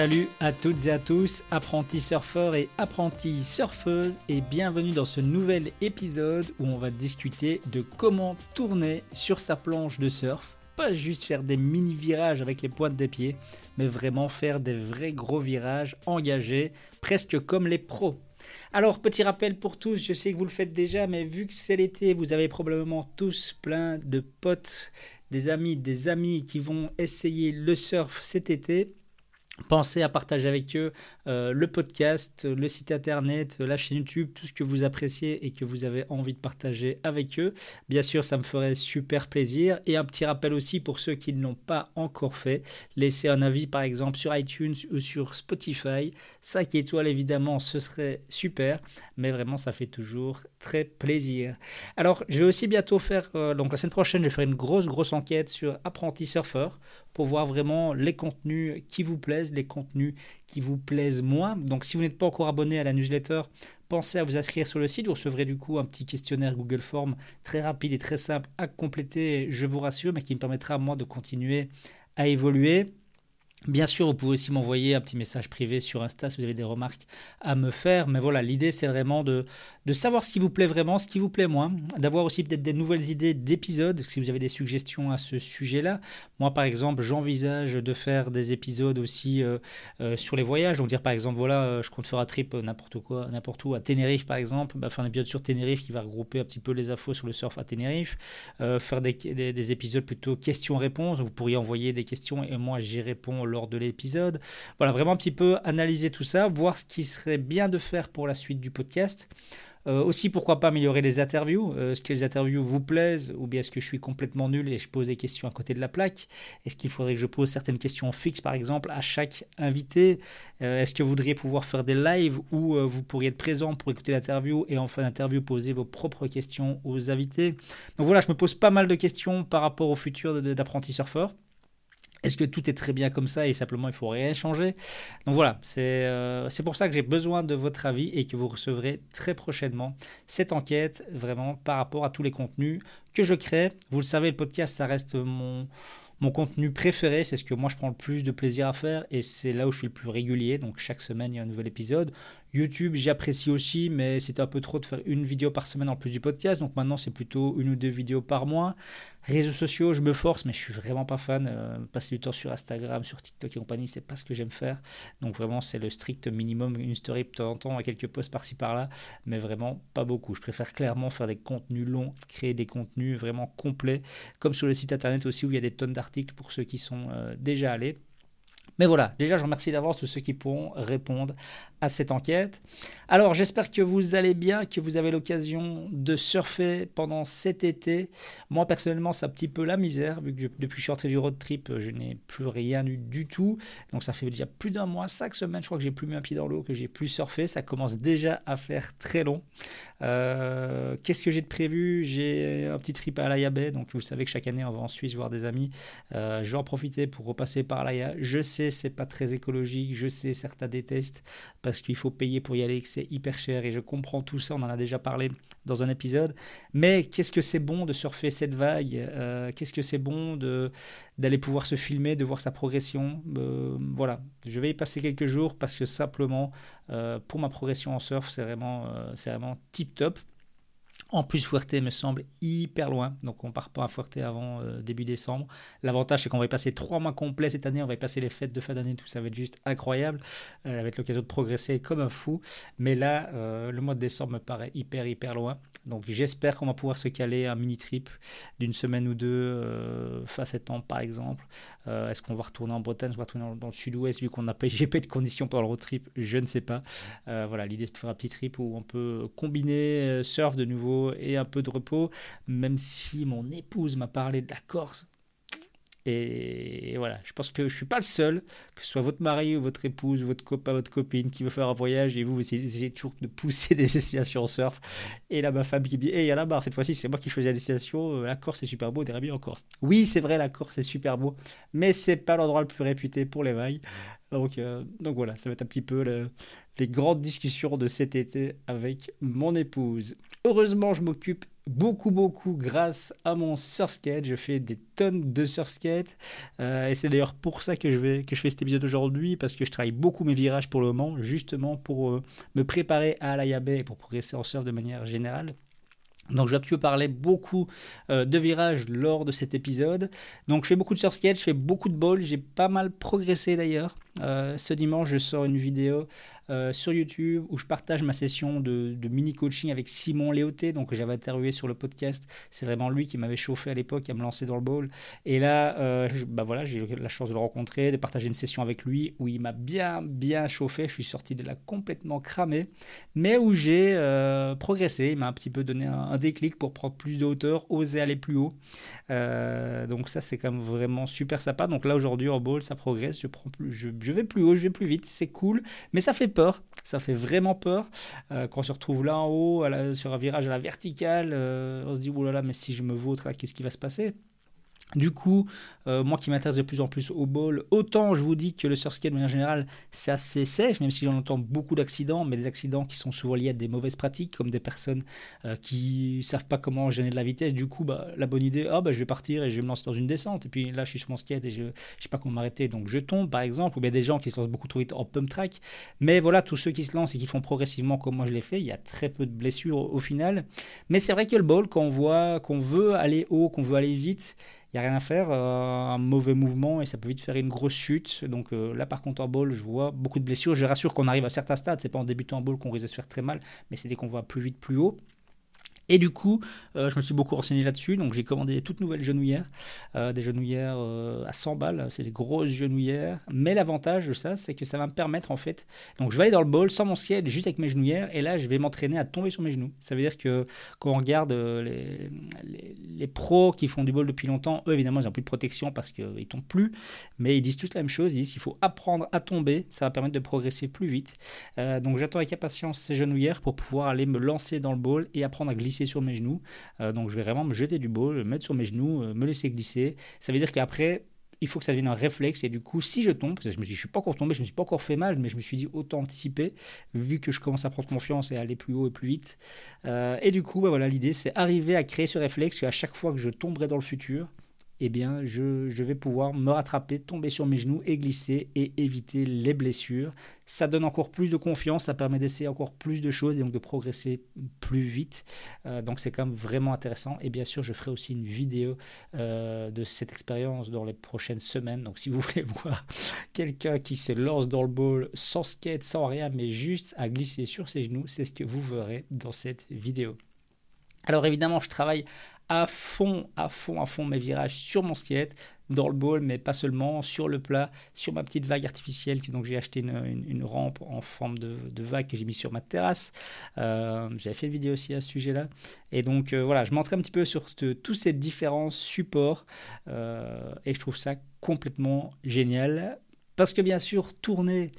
Salut à toutes et à tous, apprentis surfeurs et apprentis surfeuses, et bienvenue dans ce nouvel épisode où on va discuter de comment tourner sur sa planche de surf. Pas juste faire des mini virages avec les pointes des pieds, mais vraiment faire des vrais gros virages engagés, presque comme les pros. Alors, petit rappel pour tous, je sais que vous le faites déjà, mais vu que c'est l'été, vous avez probablement tous plein de potes, des amis, des amis qui vont essayer le surf cet été. Pensez à partager avec eux euh, le podcast, le site internet, la chaîne YouTube, tout ce que vous appréciez et que vous avez envie de partager avec eux. Bien sûr, ça me ferait super plaisir. Et un petit rappel aussi pour ceux qui ne l'ont pas encore fait, laissez un avis par exemple sur iTunes ou sur Spotify. 5 étoiles évidemment, ce serait super. Mais vraiment, ça fait toujours très plaisir. Alors, je vais aussi bientôt faire, euh, donc la semaine prochaine, je vais faire une grosse, grosse enquête sur Apprenti Surfer pour voir vraiment les contenus qui vous plaisent, les contenus qui vous plaisent moins. Donc si vous n'êtes pas encore abonné à la newsletter, pensez à vous inscrire sur le site. Vous recevrez du coup un petit questionnaire Google Form très rapide et très simple à compléter, je vous rassure, mais qui me permettra moi de continuer à évoluer. Bien sûr, vous pouvez aussi m'envoyer un petit message privé sur Insta si vous avez des remarques à me faire. Mais voilà, l'idée, c'est vraiment de, de savoir ce qui vous plaît vraiment, ce qui vous plaît moins, d'avoir aussi peut-être des nouvelles idées d'épisodes, si vous avez des suggestions à ce sujet-là. Moi, par exemple, j'envisage de faire des épisodes aussi euh, euh, sur les voyages. Donc dire, par exemple, voilà, euh, je compte faire un trip n'importe quoi, n'importe où, à Tenerife, par exemple. Bah, faire un épisode sur Tenerife qui va regrouper un petit peu les infos sur le surf à Tenerife. faire des, des, des épisodes plutôt questions-réponses. Vous pourriez envoyer des questions et moi, j'y réponds lors de l'épisode. Voilà, vraiment un petit peu analyser tout ça, voir ce qui serait bien de faire pour la suite du podcast. Euh, aussi, pourquoi pas améliorer les interviews euh, Est-ce que les interviews vous plaisent Ou bien est-ce que je suis complètement nul et je pose des questions à côté de la plaque? Est-ce qu'il faudrait que je pose certaines questions fixes, par exemple, à chaque invité? Euh, Est-ce que vous voudriez pouvoir faire des lives où vous pourriez être présent pour écouter l'interview et en fin d'interview poser vos propres questions aux invités? Donc voilà, je me pose pas mal de questions par rapport au futur d'apprenti surfeur. Est-ce que tout est très bien comme ça et simplement il faut rien changer? Donc voilà, euh, c'est pour ça que j'ai besoin de votre avis et que vous recevrez très prochainement cette enquête vraiment par rapport à tous les contenus que je crée. Vous le savez, le podcast, ça reste mon, mon contenu préféré, c'est ce que moi je prends le plus de plaisir à faire et c'est là où je suis le plus régulier. Donc chaque semaine il y a un nouvel épisode. YouTube j'apprécie aussi, mais c'était un peu trop de faire une vidéo par semaine en plus du podcast. Donc maintenant c'est plutôt une ou deux vidéos par mois. Réseaux sociaux, je me force, mais je suis vraiment pas fan. Euh, passer du temps sur Instagram, sur TikTok et compagnie, c'est pas ce que j'aime faire. Donc vraiment c'est le strict minimum, une story de temps en temps, quelques posts par-ci par-là, mais vraiment pas beaucoup. Je préfère clairement faire des contenus longs, créer des contenus vraiment complets, comme sur le site internet aussi où il y a des tonnes d'articles pour ceux qui sont euh, déjà allés. Mais voilà, déjà je remercie d'avance tous ceux qui pourront répondre à cette enquête. Alors j'espère que vous allez bien, que vous avez l'occasion de surfer pendant cet été. Moi personnellement c'est un petit peu la misère, vu que depuis que je suis rentré du road trip, je n'ai plus rien eu du tout. Donc ça fait déjà plus d'un mois, chaque semaine je crois que j'ai plus mis un pied dans l'eau, que j'ai plus surfé. Ça commence déjà à faire très long. Euh, qu'est-ce que j'ai de prévu? J'ai un petit trip à Alaya Bay, donc vous savez que chaque année on va en Suisse voir des amis. Euh, je vais en profiter pour repasser par Alaya. Je sais c'est pas très écologique, je sais certains détestent parce qu'il faut payer pour y aller, que c'est hyper cher et je comprends tout ça, on en a déjà parlé dans un épisode. Mais qu'est-ce que c'est bon de surfer cette vague? Euh, Qu'est-ce que c'est bon de d'aller pouvoir se filmer, de voir sa progression euh, Voilà, je vais y passer quelques jours parce que simplement euh, pour ma progression en surf, c'est vraiment, c'est vraiment tip top. En plus, Fuerte me semble hyper loin, donc on part pas à Fuerte avant euh, début décembre. L'avantage, c'est qu'on va y passer trois mois complets cette année, on va y passer les fêtes de fin d'année, tout ça va être juste incroyable, euh, avec l'occasion de progresser comme un fou. Mais là, euh, le mois de décembre me paraît hyper, hyper loin. Donc j'espère qu'on va pouvoir se caler un mini trip d'une semaine ou deux fin septembre par exemple. Est-ce qu'on va retourner en Bretagne, on va retourner dans, le sud-ouest vu qu'on n'a pas, pas de conditions pour le road trip, je ne sais pas. voilà, l'idée c'est de faire un petit trip où on peut combiner surf de nouveau et un peu de repos, même si mon épouse m'a parlé de la Corse. Et voilà, je pense que je suis pas le seul, que ce soit votre mari ou votre épouse, votre copain, votre copine qui veut faire un voyage et vous, vous essayez toujours de pousser des destinations surf. Et là, ma femme qui me dit Hé, il y a la barre, cette fois-ci, c'est moi qui choisis la destination. Euh, la Corse, c'est super beau, bien en Corse. Oui, c'est vrai, la Corse, c'est super beau, mais c'est pas l'endroit le plus réputé pour les vagues. Donc, euh, donc voilà, ça va être un petit peu le, les grandes discussions de cet été avec mon épouse. Heureusement, je m'occupe beaucoup, beaucoup grâce à mon surskate. Je fais des tonnes de surskate. Euh, et c'est d'ailleurs pour ça que je, vais, que je fais cet épisode aujourd'hui, parce que je travaille beaucoup mes virages pour le moment, justement pour euh, me préparer à l'Ayabé et pour progresser en surf de manière générale. Donc je vais pu parler beaucoup euh, de virages lors de cet épisode. Donc je fais beaucoup de surskate, je fais beaucoup de ball, j'ai pas mal progressé d'ailleurs. Euh, ce dimanche, je sors une vidéo euh, sur YouTube où je partage ma session de, mini coaching avec Simon Léoté, donc j'avais interviewé sur le podcast. C'est vraiment lui qui m'avait chauffé à l'époque à me lancer dans le bowl. Et là, euh, bah voilà, j'ai eu la chance de le rencontrer, de partager une session avec lui où il m'a bien, bien chauffé. Je suis sorti de là complètement cramé, mais où j'ai progressé. Il m'a un petit peu donné un, déclic pour prendre plus de hauteur, oser aller plus haut. donc ça, c'est quand même vraiment super sympa. Donc là, aujourd'hui, en bowl, ça progresse. Je prends plus, je je vais plus haut, je vais plus vite, c'est cool, mais ça fait peur, ça fait vraiment peur. Euh, quand on se retrouve là en haut, sur un virage à la verticale, euh, on se dit, là là, mais si je me vautre, qu'est-ce qui va se passer? Du coup, euh, moi qui m'intéresse de plus en plus au ball, autant je vous dis que le surskate de manière générale, c'est assez safe, même si j'en entends beaucoup d'accidents, mais des accidents qui sont souvent liés à des mauvaises pratiques, comme des personnes euh, qui savent pas comment gêner de la vitesse. Du coup, bah, la bonne idée, ah, bah, je vais partir et je vais me lancer dans une descente. Et puis là, je suis sur mon skate et je ne sais pas comment m'arrêter, donc je tombe, par exemple. Ou bien des gens qui se lancent beaucoup trop vite en pump track. Mais voilà, tous ceux qui se lancent et qui font progressivement comme moi je l'ai fait, il y a très peu de blessures au, au final. Mais c'est vrai que le ball, quand on voit qu'on veut aller haut, qu'on veut aller vite, il n'y a rien à faire. Euh, un mauvais mouvement et ça peut vite faire une grosse chute. Donc euh, là, par contre, en ball, je vois beaucoup de blessures. Je rassure qu'on arrive à certains stades. C'est pas en débutant en ball qu'on risque de se faire très mal, mais c'est dès qu'on va plus vite, plus haut. Et du coup, euh, je me suis beaucoup renseigné là-dessus. Donc, j'ai commandé des toutes nouvelles genouillères, euh, des genouillères euh, à 100 balles. C'est des grosses genouillères. Mais l'avantage de ça, c'est que ça va me permettre, en fait. Donc, je vais aller dans le bol sans mon ciel, juste avec mes genouillères. Et là, je vais m'entraîner à tomber sur mes genoux. Ça veut dire que quand on regarde les, les, pros qui font du bol depuis longtemps, eux, évidemment, ils n'ont plus de protection parce qu'ils ne tombent plus. Mais ils disent tous la même chose. Ils disent qu'il faut apprendre à tomber. Ça va permettre de progresser plus vite. donc, j'attends avec impatience ces genouillères pour pouvoir aller me lancer dans le bol et apprendre à glisser sur mes genoux. Euh, donc je vais vraiment me jeter du bol, le mettre sur mes genoux, euh, me laisser glisser. Ça veut dire qu'après, il faut que ça devienne un réflexe. Et du coup, si je tombe, parce que je me dis, je suis pas encore tombé, je me suis pas encore fait mal, mais je me suis dit autant anticiper, vu que je commence à prendre confiance et à aller plus haut et plus vite. Euh, et du coup, bah voilà, l'idée, c'est arriver à créer ce réflexe qu'à chaque fois que je tomberai dans le futur, eh bien, je, vais pouvoir me rattraper, tomber sur mes genoux et glisser et éviter les blessures. Ça donne encore plus de confiance, ça permet d'essayer encore plus de choses et donc de progresser plus vite. Euh, donc c'est quand même vraiment intéressant. Et bien sûr, je ferai aussi une vidéo euh, de cette expérience dans les prochaines semaines. Donc si vous voulez voir quelqu'un qui se lance dans le ball sans skate, sans rien, mais juste à glisser sur ses genoux, c'est ce que vous verrez dans cette vidéo. Alors évidemment, je travaille à fond, à fond, à fond mes virages sur mon skate, dans le ball, mais pas seulement, sur le plat, sur ma petite vague artificielle. Donc j'ai acheté une, rampe en forme de, vague que j'ai mis sur ma terrasse. Euh, J'avais fait une vidéo aussi à ce sujet-là. Et donc euh, voilà, je m'entraîne un petit peu sur tous ces différents supports euh, et je trouve ça complètement génial. Parce que bien sûr, tourner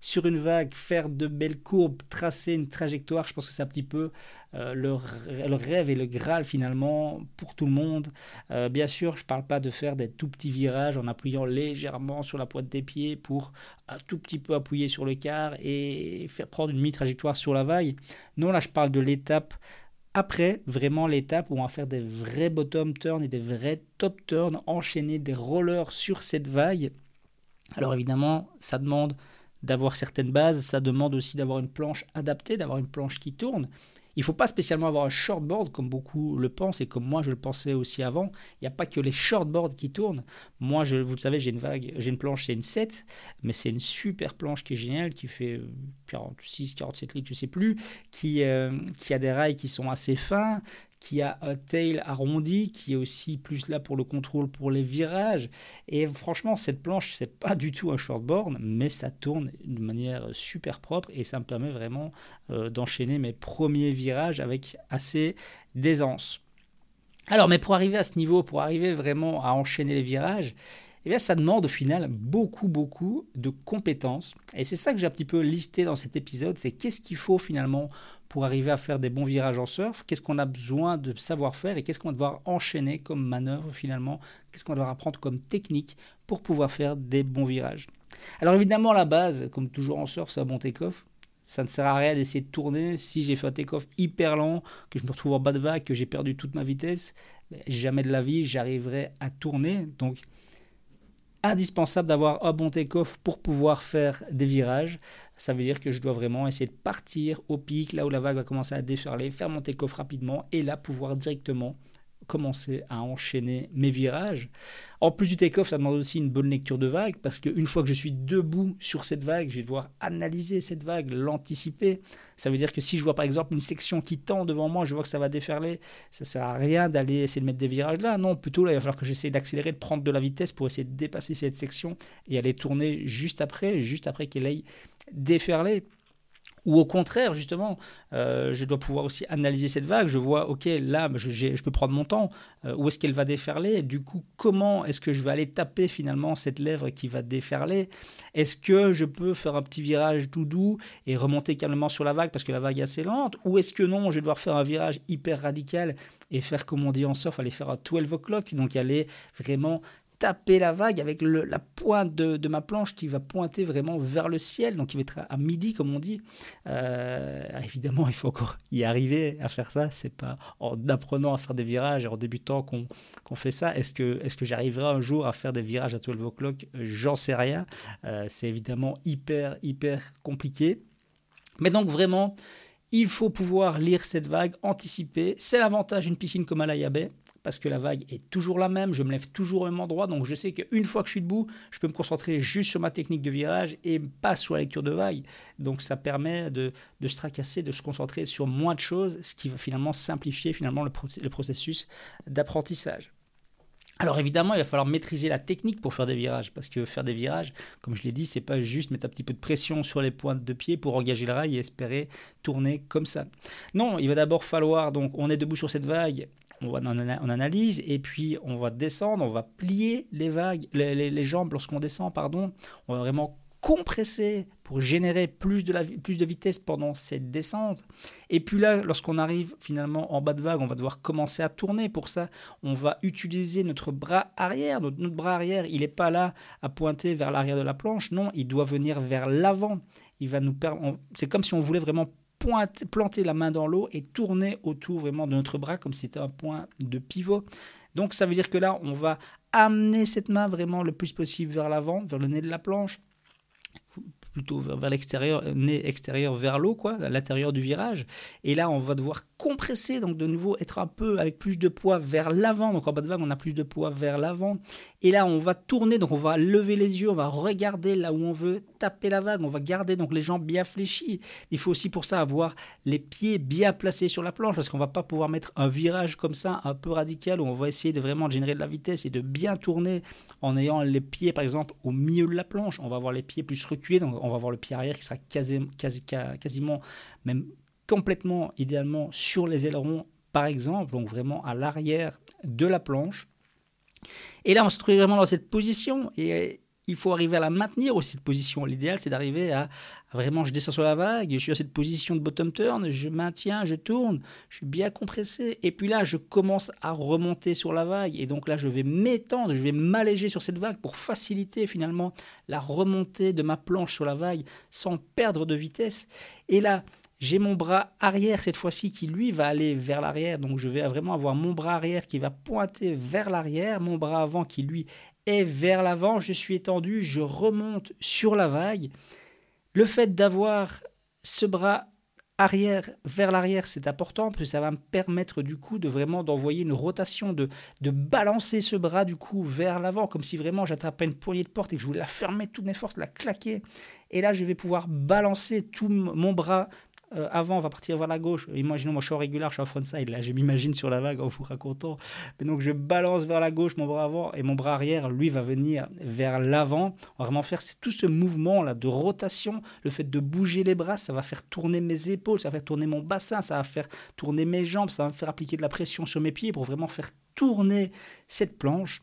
sur une vague, faire de belles courbes, tracer une trajectoire, je pense que c'est un petit peu euh, le, rêve et le graal finalement pour tout le monde. Euh, bien sûr, je ne parle pas de faire des tout petits virages en appuyant légèrement sur la pointe des pieds pour un tout petit peu appuyer sur le quart et faire prendre une mi-trajectoire sur la vague. Non, là je parle de l'étape après, vraiment l'étape où on va faire des vrais bottom turns et des vrais top turns, enchaîner des rollers sur cette vague. Alors évidemment, ça demande d'avoir certaines bases, ça demande aussi d'avoir une planche adaptée, d'avoir une planche qui tourne. Il ne faut pas spécialement avoir un shortboard comme beaucoup le pensent et comme moi je le pensais aussi avant. Il n'y a pas que les shortboards qui tournent. Moi, vous le savez, j'ai une vague, j'ai une planche, c'est une 7, mais c'est une super planche qui est géniale, qui fait 46, 47 litres, je ne sais plus, euh, qui a des rails qui sont assez fins, qui a un tail arrondi, qui est aussi plus là pour le contrôle pour les virages. Et franchement, cette planche, c'est pas du tout un shortboard, mais ça tourne de manière super propre et ça me permet vraiment euh, d'enchaîner mes premiers virages avec assez d'aisance. Alors, mais pour arriver à ce niveau, pour arriver vraiment à enchaîner les virages, eh bien, ça demande au final beaucoup, beaucoup de compétences. Et c'est ça que j'ai un petit peu listé dans cet épisode, c'est qu'est-ce qu'il faut finalement pour arriver à faire des bons virages en surf, qu'est-ce qu'on a besoin de savoir faire et qu'est-ce qu'on va devoir enchaîner comme manœuvre finalement, qu'est-ce qu'on va devoir apprendre comme technique pour pouvoir faire des bons virages. Alors évidemment, la base, comme toujours en surf, c'est un bon take-off. Ça ne sert à rien d'essayer de tourner si j'ai fait un take-off hyper lent, que je me retrouve en bas de vague, que j'ai perdu toute ma vitesse. Ben, jamais de la vie, j'arriverai à tourner. Donc, indispensable d'avoir un bon take-off pour pouvoir faire des virages. Ça veut dire que je dois vraiment essayer de partir au pic, là où la vague va commencer à déferler, faire mon take-off rapidement et là pouvoir directement commencer à enchaîner mes virages. En plus du take-off, ça demande aussi une bonne lecture de vague, parce qu'une fois que je suis debout sur cette vague, je vais devoir analyser cette vague, l'anticiper. Ça veut dire que si je vois par exemple une section qui tend devant moi, je vois que ça va déferler, ça sert à rien d'aller essayer de mettre des virages là. Non, plutôt là, il va falloir que j'essaie d'accélérer, de prendre de la vitesse pour essayer de dépasser cette section et aller tourner juste après, juste après qu'elle aille déferler. Ou au contraire, justement, euh, je dois pouvoir aussi analyser cette vague. Je vois, ok, là, je, je peux prendre mon temps. Euh, où est-ce qu'elle va déferler? Du coup, comment est-ce que je vais aller taper finalement cette lèvre qui va déferler? Est-ce que je peux faire un petit virage tout doux et remonter calmement sur la vague parce que la vague est assez lente? Ou est-ce que non, je vais devoir faire un virage hyper radical et faire, comme on dit en surf, aller faire un 12 o'clock, donc aller vraiment taper la vague avec la pointe de, ma planche qui va pointer vraiment vers le ciel, donc qui va être à, midi, comme on dit. Euh, évidemment, il faut encore y arriver à faire ça. C'est pas en apprenant à faire des virages et en débutant qu'on fait ça. Est-ce que, est que j'arriverai un jour à faire des virages à 12 o'clock? J'en sais rien. Euh, c'est évidemment hyper, hyper compliqué. Mais donc vraiment, il faut pouvoir lire cette vague, anticiper. C'est l'avantage d'une piscine comme à la parce que la vague est toujours la même, je me lève toujours au même endroit, donc je sais qu'une fois que je suis debout, je peux me concentrer juste sur ma technique de virage et pas sur la lecture de vague. Donc ça permet de, se tracasser, de se concentrer sur moins de choses, ce qui va finalement simplifier finalement le, processus d'apprentissage. Alors évidemment, il va falloir maîtriser la technique pour faire des virages, parce que faire des virages, comme je l'ai dit, c'est pas juste mettre un petit peu de pression sur les pointes de pied pour engager le rail et espérer tourner comme ça. Non, il va d'abord falloir, donc on est debout sur cette vague, on, analyse, et puis on va descendre, on va plier les vagues, les, jambes lorsqu'on descend, pardon. On va vraiment compresser pour générer plus de, la, plus de vitesse pendant cette descente. Et puis là, lorsqu'on arrive finalement en bas de vague, on va devoir commencer à tourner. Pour ça, on va utiliser notre bras arrière. Notre, bras arrière, il n'est pas là à pointer vers l'arrière de la planche. Non, il doit venir vers l'avant. Il va nous C'est comme si on voulait vraiment planter la main dans l'eau et tourner autour vraiment de notre bras comme si c'était un point de pivot. Donc ça veut dire que là, on va amener cette main vraiment le plus possible vers l'avant, vers le nez de la planche plutôt vers, l'extérieur, nez extérieur vers l'eau, quoi, à l'intérieur du virage. Et là, on va devoir compresser, donc de nouveau être un peu avec plus de poids vers l'avant. Donc en bas de vague, on a plus de poids vers l'avant. Et là, on va tourner, donc on va lever les yeux, on va regarder là où on veut taper la vague. On va garder donc les jambes bien fléchies. Il faut aussi pour ça avoir les pieds bien placés sur la planche, parce qu'on va pas pouvoir mettre un virage comme ça, un peu radical, où on va essayer de vraiment générer de la vitesse et de bien tourner en ayant les pieds, par exemple, au milieu de la planche. On va avoir les pieds plus reculés, donc on va avoir le pied arrière qui sera quasi, quasi, quasiment, même complètement, idéalement, sur les ailerons, par exemple, donc vraiment à l'arrière de la planche. Et là, on se trouve vraiment dans cette position. Et il faut arriver à la maintenir aussi, cette position. L'idéal, c'est d'arriver à, vraiment, je descends sur la vague, je suis à cette position de bottom turn, je maintiens, je tourne, je suis bien compressé. Et puis là, je commence à remonter sur la vague. Et donc là, je vais m'étendre, je vais m'alléger sur cette vague pour faciliter finalement la remontée de ma planche sur la vague sans perdre de vitesse. Et là, j'ai mon bras arrière cette fois-ci qui lui va aller vers l'arrière, donc je vais vraiment avoir mon bras arrière qui va pointer vers l'arrière, mon bras avant qui lui vers l'avant, je suis étendu, je remonte sur la vague. Le fait d'avoir ce bras arrière vers l'arrière, c'est important parce que ça va me permettre du coup de vraiment d'envoyer une rotation, de, de balancer ce bras du coup vers l'avant, comme si vraiment j'attrapais une poignée de porte et que je voulais la fermer toutes mes forces, la claquer. Et là, je vais pouvoir balancer tout mon bras euh, avant, on va partir vers la gauche. Imaginons, moi je suis en régulier, je suis en frontside. Là, je m'imagine sur la vague en vous racontant. Mais donc, je balance vers la gauche mon bras avant et mon bras arrière, lui, va venir vers l'avant. On va vraiment faire tout ce mouvement-là de rotation. Le fait de bouger les bras, ça va faire tourner mes épaules, ça va faire tourner mon bassin, ça va faire tourner mes jambes, ça va me faire appliquer de la pression sur mes pieds pour vraiment faire tourner cette planche.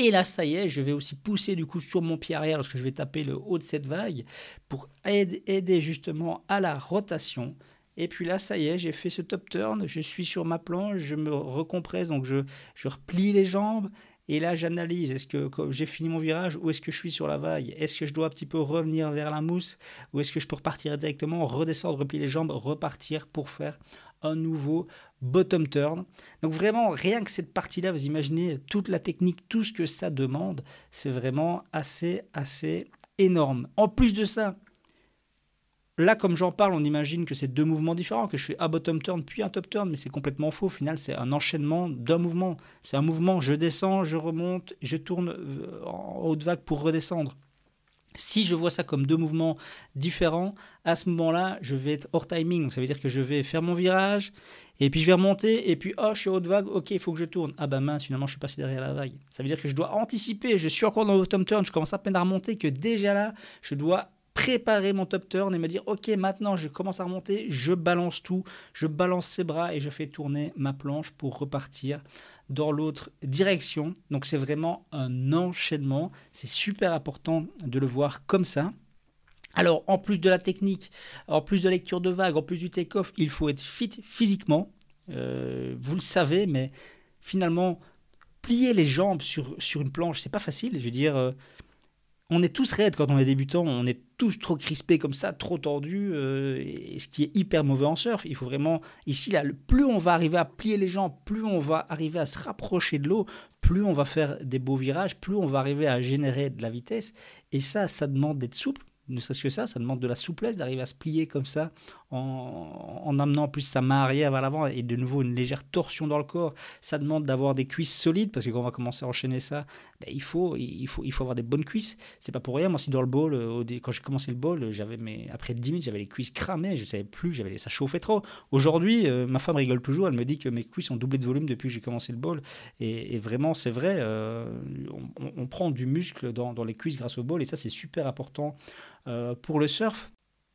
Et là, ça y est, je vais aussi pousser du coup sur mon pied arrière lorsque je vais taper le haut de cette vague pour aider justement à la rotation. Et puis là, ça y est, j'ai fait ce top turn, je suis sur ma planche, je me recompresse, donc je, replie les jambes. Et là, j'analyse, est-ce que j'ai fini mon virage ou est-ce que je suis sur la vague? Est-ce que je dois un petit peu revenir vers la mousse ou est-ce que je peux repartir directement, redescendre, replier les jambes, repartir pour faire un nouveau bottom turn. Donc vraiment, rien que cette partie-là, vous imaginez toute la technique, tout ce que ça demande, c'est vraiment assez, assez énorme. En plus de ça, là, comme j'en parle, on imagine que c'est deux mouvements différents, que je fais un bottom turn puis un top turn, mais c'est complètement faux. Au final, c'est un enchaînement d'un mouvement. C'est un mouvement, je descends, je remonte, je tourne euh, en haute vague pour redescendre. Si je vois ça comme deux mouvements différents, à ce moment-là, je vais être hors timing. Donc ça veut dire que je vais faire mon virage, et puis je vais remonter, et puis oh, je suis haute vague, ok, il faut que je tourne. Ah bah mince, finalement, je suis passé derrière la vague. Ça veut dire que je dois anticiper, je suis encore dans le bottom turn, je commence à peine à remonter, que déjà là, je dois préparer mon top turn et me dire ok maintenant je commence à remonter, je balance tout, je balance ses bras et je fais tourner ma planche pour repartir dans l'autre direction. Donc c'est vraiment un enchaînement, c'est super important de le voir comme ça. Alors en plus de la technique, en plus de lecture de vagues, en plus du take-off, il faut être fit physiquement. Euh, vous le savez, mais finalement, plier les jambes sur, sur une planche, c'est pas facile. Je veux dire, euh, on est tous raides quand on est débutant, on est tous trop crispés comme ça, trop tordus, euh, et ce qui est hyper mauvais en surf. Il faut vraiment, ici, là, plus on va arriver à plier les jambes, plus on va arriver à se rapprocher de l'eau, plus on va faire des beaux virages, plus on va arriver à générer de la vitesse. Et ça, ça demande d'être souple, ne serait-ce que ça, ça demande de la souplesse d'arriver à se plier comme ça en, amenant plus sa main arrière vers l'avant et de nouveau une légère torsion dans le corps. Ça demande d'avoir des cuisses solides parce que quand on va commencer à enchaîner ça, ben, il, faut, il, faut, il faut avoir des bonnes cuisses. C'est pas pour rien. Moi, aussi dans le bowl, euh, quand j'ai commencé le bowl, j'avais mes, après 10 minutes, j'avais les cuisses cramées, je savais plus, j'avais ça chauffait trop. Aujourd'hui, euh, ma femme rigole toujours, elle me dit que mes cuisses ont doublé de volume depuis que j'ai commencé le bowl. Et, vraiment, c'est vrai, euh, on, prend du muscle dans, dans les cuisses grâce au bowl et ça, c'est super important pour le surf.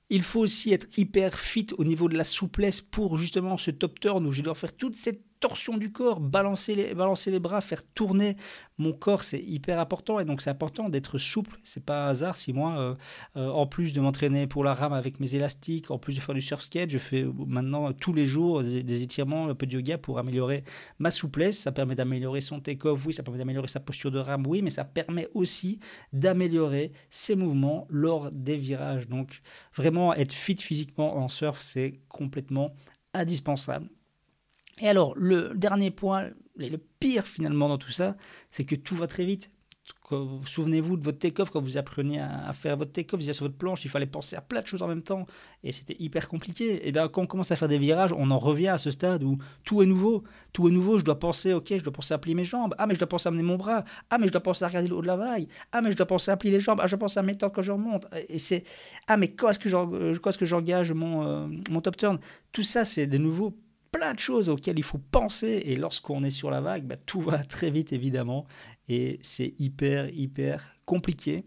Il faut aussi être hyper fit au niveau de la souplesse pour justement ce top turn où je dois faire toute cette torsion du corps, balancer les, bras, faire tourner mon corps, c'est hyper important. Et donc, c'est important d'être souple. C'est pas un hasard si moi, euh, euh, en plus de m'entraîner pour la rame avec mes élastiques, en plus de faire du surf skate, je fais maintenant tous les jours des, étirements, un peu de yoga pour améliorer ma souplesse. Ça permet d'améliorer son take-off, oui, ça permet d'améliorer sa posture de rame, oui, mais ça permet aussi d'améliorer ses mouvements lors des virages. Donc, vraiment, être fit physiquement en surf, c'est complètement indispensable. Et alors, le dernier point, le pire finalement dans tout ça, c'est que tout va très vite. Souvenez-vous de votre take-off quand vous appreniez à faire votre take-off, vous sur votre planche, il fallait penser à plein de choses en même temps et c'était hyper compliqué. Et bien quand on commence à faire des virages, on en revient à ce stade où tout est nouveau. Tout est nouveau, je dois penser, ok, je dois penser à plier mes jambes. Ah, mais je dois penser à amener mon bras. Ah, mais je dois penser à regarder le haut de la vague. Ah, mais je dois penser à plier les jambes. Ah, je dois penser à m'étendre quand je remonte. Et c'est, ah, mais quand est-ce que j'engage mon, euh, mon top turn? Tout ça, c'est de nouveau plein de choses auxquelles il faut penser. Et lorsqu'on est sur la vague, bah, tout va très vite, évidemment. Et c'est hyper, hyper compliqué.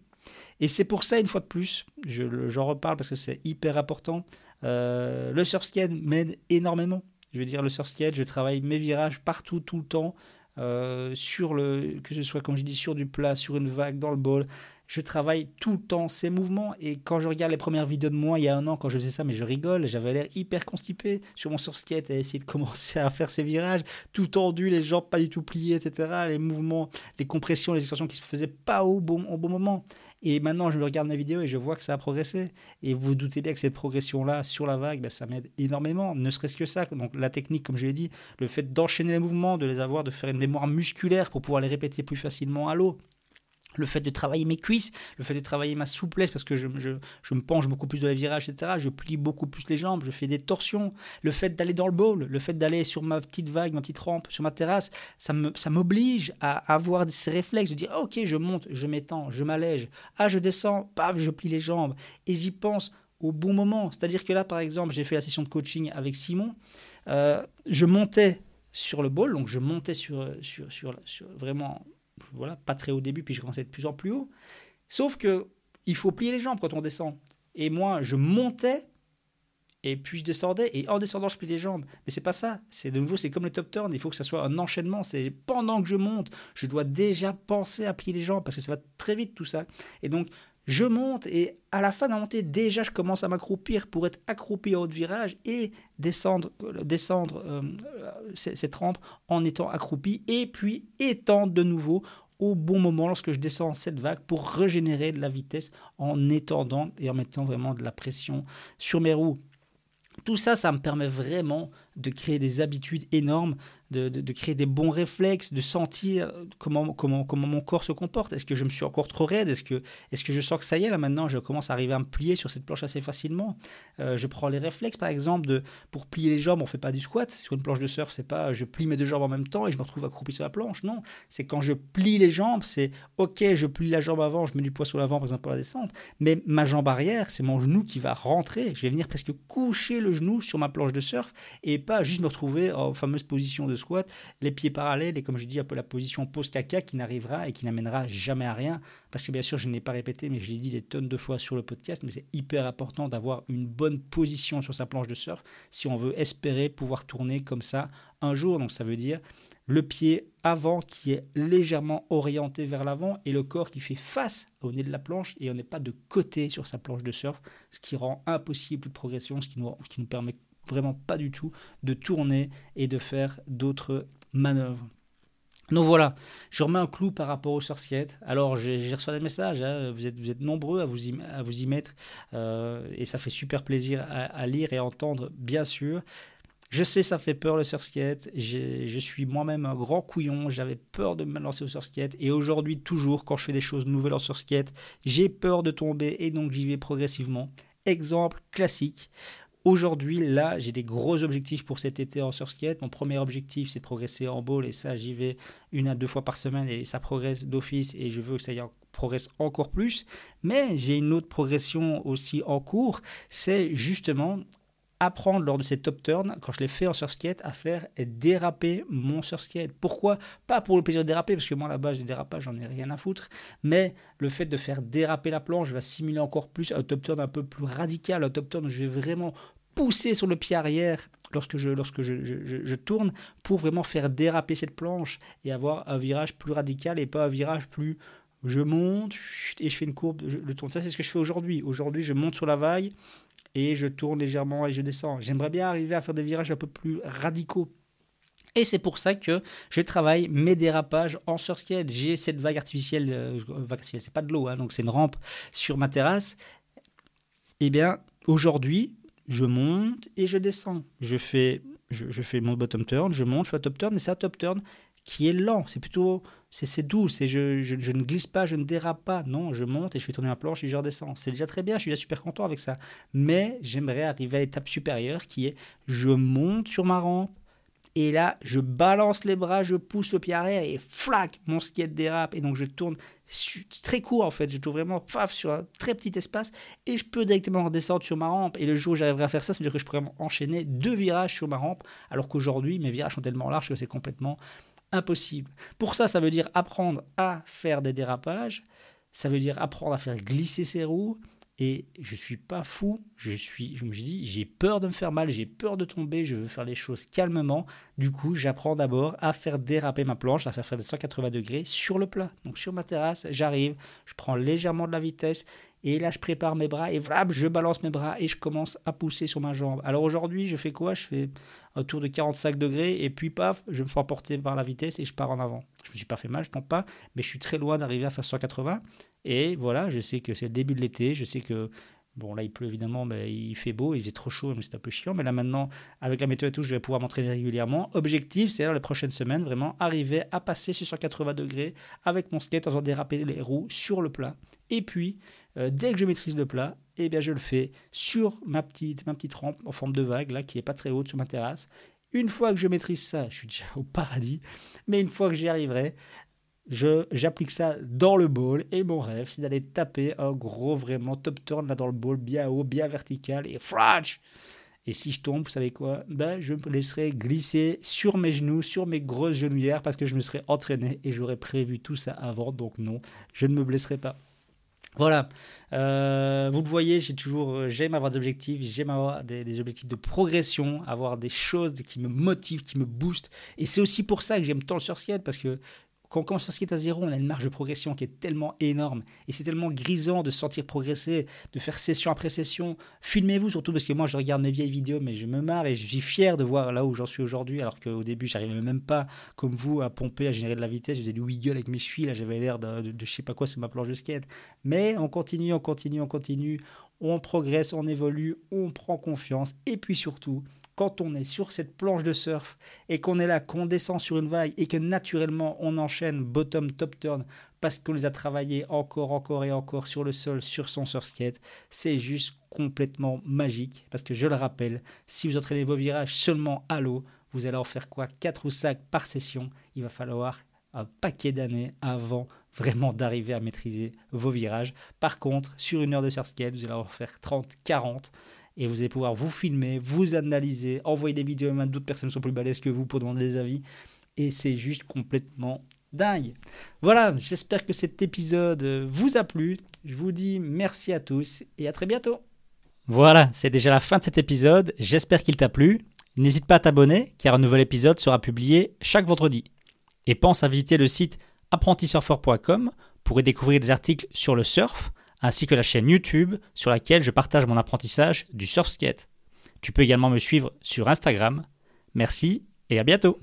Et c'est pour ça, une fois de plus, j'en reparle parce que c'est hyper important. Euh, le surf skate m'aide énormément. Je veux dire, le surf skate, je travaille mes virages partout, tout le temps. Euh, sur le, que ce soit, comme je dis, sur du plat, sur une vague, dans le bol, je travaille tout le temps ces mouvements. Et quand je regarde les premières vidéos de moi il y a un an, quand je faisais ça, mais je rigole, j'avais l'air hyper constipé sur mon surskate à essayer de commencer à faire ces virages, tout tendu, les jambes pas du tout pliées, etc. Les mouvements, les compressions, les extensions qui se faisaient pas au bon, au bon moment. Et maintenant, je regarde mes vidéos et je vois que ça a progressé. Et vous, vous doutez bien que cette progression-là sur la vague, ben, ça m'aide énormément, ne serait-ce que ça. Donc la technique, comme je l'ai dit, le fait d'enchaîner les mouvements, de les avoir, de faire une mémoire musculaire pour pouvoir les répéter plus facilement à l'eau le fait de travailler mes cuisses, le fait de travailler ma souplesse parce que je, je, me penche beaucoup plus dans les virages, etc. Je plie beaucoup plus les jambes, je fais des torsions. Le fait d'aller dans le bowl, le fait d'aller sur ma petite vague, ma petite rampe, sur ma terrasse, ça m'oblige ça à avoir ces réflexes de dire ok, je monte, je m'étends, je m'allège. Ah, je descends, paf, je plie les jambes. Et j'y pense au bon moment. C'est-à-dire que là, par exemple, j'ai fait la session de coaching avec Simon. Euh, je montais sur le bowl, donc je montais sur, sur, sur vraiment voilà, pas très au début, puis je commençais de plus en plus haut. Sauf que il faut plier les jambes quand on descend. Et moi, je montais et puis je descendais et en descendant je plie les jambes. Mais c'est pas ça. C'est de nouveau c'est comme le top turn. Il faut que ça soit un enchaînement. C'est pendant que je monte, je dois déjà penser à plier les jambes parce que ça va très vite tout ça. Et donc je monte et à la fin de la montée, déjà, je commence à m'accroupir pour être accroupi au haut de virage et descendre, euh, descendre euh, cette rampe en étant accroupi et puis étendre de nouveau au bon moment lorsque je descends cette vague pour régénérer de la vitesse en étendant et en mettant vraiment de la pression sur mes roues. Tout ça, ça me permet vraiment de créer des habitudes énormes de, créer des bons réflexes, de sentir comment, comment, comment mon corps se comporte. Est-ce que je me suis encore trop raide? Est-ce que, est que je sens que ça y est, là maintenant, je commence à arriver à me plier sur cette planche assez facilement? Euh, Je prends les réflexes, par exemple, de, pour plier les jambes, on ne fait pas du squat. Sur une planche de surf, c'est pas je plie mes deux jambes en même temps et je me retrouve accroupi sur la planche. Non, c'est quand je plie les jambes, c'est OK, je plie la jambe avant, je mets du poids sur l'avant, par exemple, pour la descente. Mais ma jambe arrière, c'est mon genou qui va rentrer. Je vais venir presque coucher le genou sur ma planche de surf et pas juste me retrouver en fameuse position de squat, les pieds parallèles et comme je dis un peu la position pose caca qui n'arrivera et qui n'amènera jamais à rien. Parce que bien sûr, je n'ai pas répété, mais je l'ai dit des tonnes de fois sur le podcast, mais c'est hyper important d'avoir une bonne position sur sa planche de surf si on veut espérer pouvoir tourner comme ça un jour. Donc ça veut dire le pied avant qui est légèrement orienté vers l'avant et le corps qui fait face au nez de la planche et on n'est pas de côté sur sa planche de surf, ce qui rend impossible de progression, ce qui nous, qui nous permet vraiment pas du tout de tourner et de faire d'autres manœuvres. Donc voilà, je remets un clou par rapport au sorciette. Alors j'ai reçu des messages, hein. vous, êtes, vous êtes nombreux à vous y, à vous y mettre euh, et ça fait super plaisir à, lire et à entendre, bien sûr. Je sais, ça fait peur le surskate. Je suis moi-même un grand couillon. J'avais peur de me lancer au surskate. Et aujourd'hui, toujours, quand je fais des choses nouvelles en surskate, j'ai peur de tomber et donc j'y vais progressivement. Exemple classique. Aujourd'hui, là, j'ai des gros objectifs pour cet été en surskate. Mon premier objectif, c'est de progresser en ball et ça, j'y vais une à deux fois par semaine et ça progresse d'office et je veux que ça y progresse encore plus. Mais j'ai une autre progression aussi en cours, c'est justement apprendre lors de ces top turns, quand je les fais en surskate, à faire déraper mon surskate. Pourquoi? Pas pour le plaisir de déraper, parce que moi, à la base, du dérapage, j'en ai rien à foutre, mais le fait de faire déraper la planche va simuler encore plus un top turn un peu plus radical, un top turn où je vais vraiment pousser sur le pied arrière lorsque je, lorsque je, tourne pour vraiment faire déraper cette planche et avoir un virage plus radical et pas un virage plus je monte et je fais une courbe, je le tourne. Ça, c'est ce que je fais aujourd'hui. Aujourd'hui, je monte sur la vague et je tourne légèrement et je descends. J'aimerais bien arriver à faire des virages un peu plus radicaux. Et c'est pour ça que je travaille mes dérapages en surskate. J'ai cette vague artificielle, euh, c'est pas de l'eau, hein, donc c'est une rampe sur ma terrasse. Eh bien, aujourd'hui, je monte et je descends. Je fais, je, fais mon bottom turn, je monte, je fais un top turn, mais c'est un top turn qui est lent. C'est plutôt, c'est doux. C'est je, je, ne glisse pas, je ne dérape pas. Non, je monte et je fais tourner ma planche et je redescends. C'est déjà très bien. Je suis déjà super content avec ça. Mais j'aimerais arriver à l'étape supérieure qui est je monte sur ma rampe, et là, je balance les bras, je pousse le pied arrière et flac, mon skate dérape. Et donc, je tourne très court en fait. Je tourne vraiment paf, sur un très petit espace et je peux directement redescendre sur ma rampe. Et le jour où j'arriverai à faire ça, ça veut dire que je pourrais enchaîner deux virages sur ma rampe. Alors qu'aujourd'hui, mes virages sont tellement larges que c'est complètement impossible. Pour ça, ça veut dire apprendre à faire des dérapages. Ça veut dire apprendre à faire glisser ses roues et je suis pas fou, je suis, je me dis, j'ai peur de me faire mal, j'ai peur de tomber, je veux faire les choses calmement. Du coup, j'apprends d'abord à faire déraper ma planche, à faire faire des 180 degrés sur le plat. Donc sur ma terrasse, j'arrive, je prends légèrement de la vitesse et là je prépare mes bras et voilà, je balance mes bras et je commence à pousser sur ma jambe. Alors aujourd'hui, je fais quoi? Je fais un tour de 45 degrés et puis paf, je me fais emporter par la vitesse et je pars en avant. Je me suis pas fait mal, je tombe pas, mais je suis très loin d'arriver à faire 180 et voilà, je sais que c'est le début de l'été, je sais que Bon, là, il pleut évidemment, mais il fait beau, il fait trop chaud, mais c'est un peu chiant. Mais là, maintenant, avec la météo et tout, je vais pouvoir m'entraîner régulièrement. Objectif, c'est les prochaines semaines, vraiment arriver à passer sur 180 degrés avec mon skate en faisant déraper les roues sur le plat. Et puis, euh, dès que je maîtrise le plat, eh bien, je le fais sur ma petite, ma petite rampe en forme de vague, là, qui est pas très haute sur ma terrasse. Une fois que je maîtrise ça, je suis déjà au paradis. Mais une fois que j'y arriverai, j'applique ça dans le bowl et mon rêve c'est d'aller taper un gros vraiment top turn là dans le bowl bien haut bien vertical et flash et si je tombe vous savez quoi? Ben je me laisserai glisser sur mes genoux sur mes grosses genouillères parce que je me serais entraîné et j'aurais prévu tout ça avant donc non je ne me blesserai pas voilà, euh, vous le voyez, j'ai toujours, j'aime avoir des objectifs, j'aime avoir des, objectifs de progression, avoir des choses qui me motivent, qui me boostent. Et c'est aussi pour ça que j'aime tant le surskate, parce que quand on commence skate à zéro, on a une marge de progression qui est tellement énorme. Et c'est tellement grisant de se sentir progresser, de faire session après session. Filmez-vous surtout, parce que moi, je regarde mes vieilles vidéos, mais je me marre et je suis fier de voir là où j'en suis aujourd'hui, alors qu'au début, j'arrivais même pas, comme vous, à pomper, à générer de la vitesse. Je faisais du wiggle avec mes chevilles, là, j'avais l'air de, de, de, je sais pas quoi sur ma planche de skate. Mais on continue, on continue, on continue. On progresse, on évolue, on prend confiance. Et puis surtout, quand on est sur cette planche de surf et qu'on est là, qu'on descend sur une vague et que naturellement on enchaîne bottom, top turn parce qu'on les a travaillés encore, encore et encore sur le sol, sur son surf skate, c'est juste complètement magique. Parce que je le rappelle, si vous entraînez vos virages seulement à l'eau, vous allez en faire quoi? 4 ou 5 par session. Il va falloir un paquet d'années avant vraiment d'arriver à maîtriser vos virages. Par contre, sur une heure de surf skate, vous allez en faire 30, 40 et vous allez pouvoir vous filmer, vous analyser, envoyer des vidéos à d'autres personnes qui sont plus balèzes que vous pour demander des avis. Et c'est juste complètement dingue. Voilà, j'espère que cet épisode vous a plu. Je vous dis merci à tous et à très bientôt. Voilà, c'est déjà la fin de cet épisode. J'espère qu'il t'a plu. N'hésite pas à t'abonner car un nouvel épisode sera publié chaque vendredi. Et pense à visiter le site apprentisurfer.com pour y découvrir des articles sur le surf ainsi que la chaîne YouTube sur laquelle je partage mon apprentissage du surf skate. Tu peux également me suivre sur Instagram. Merci et à bientôt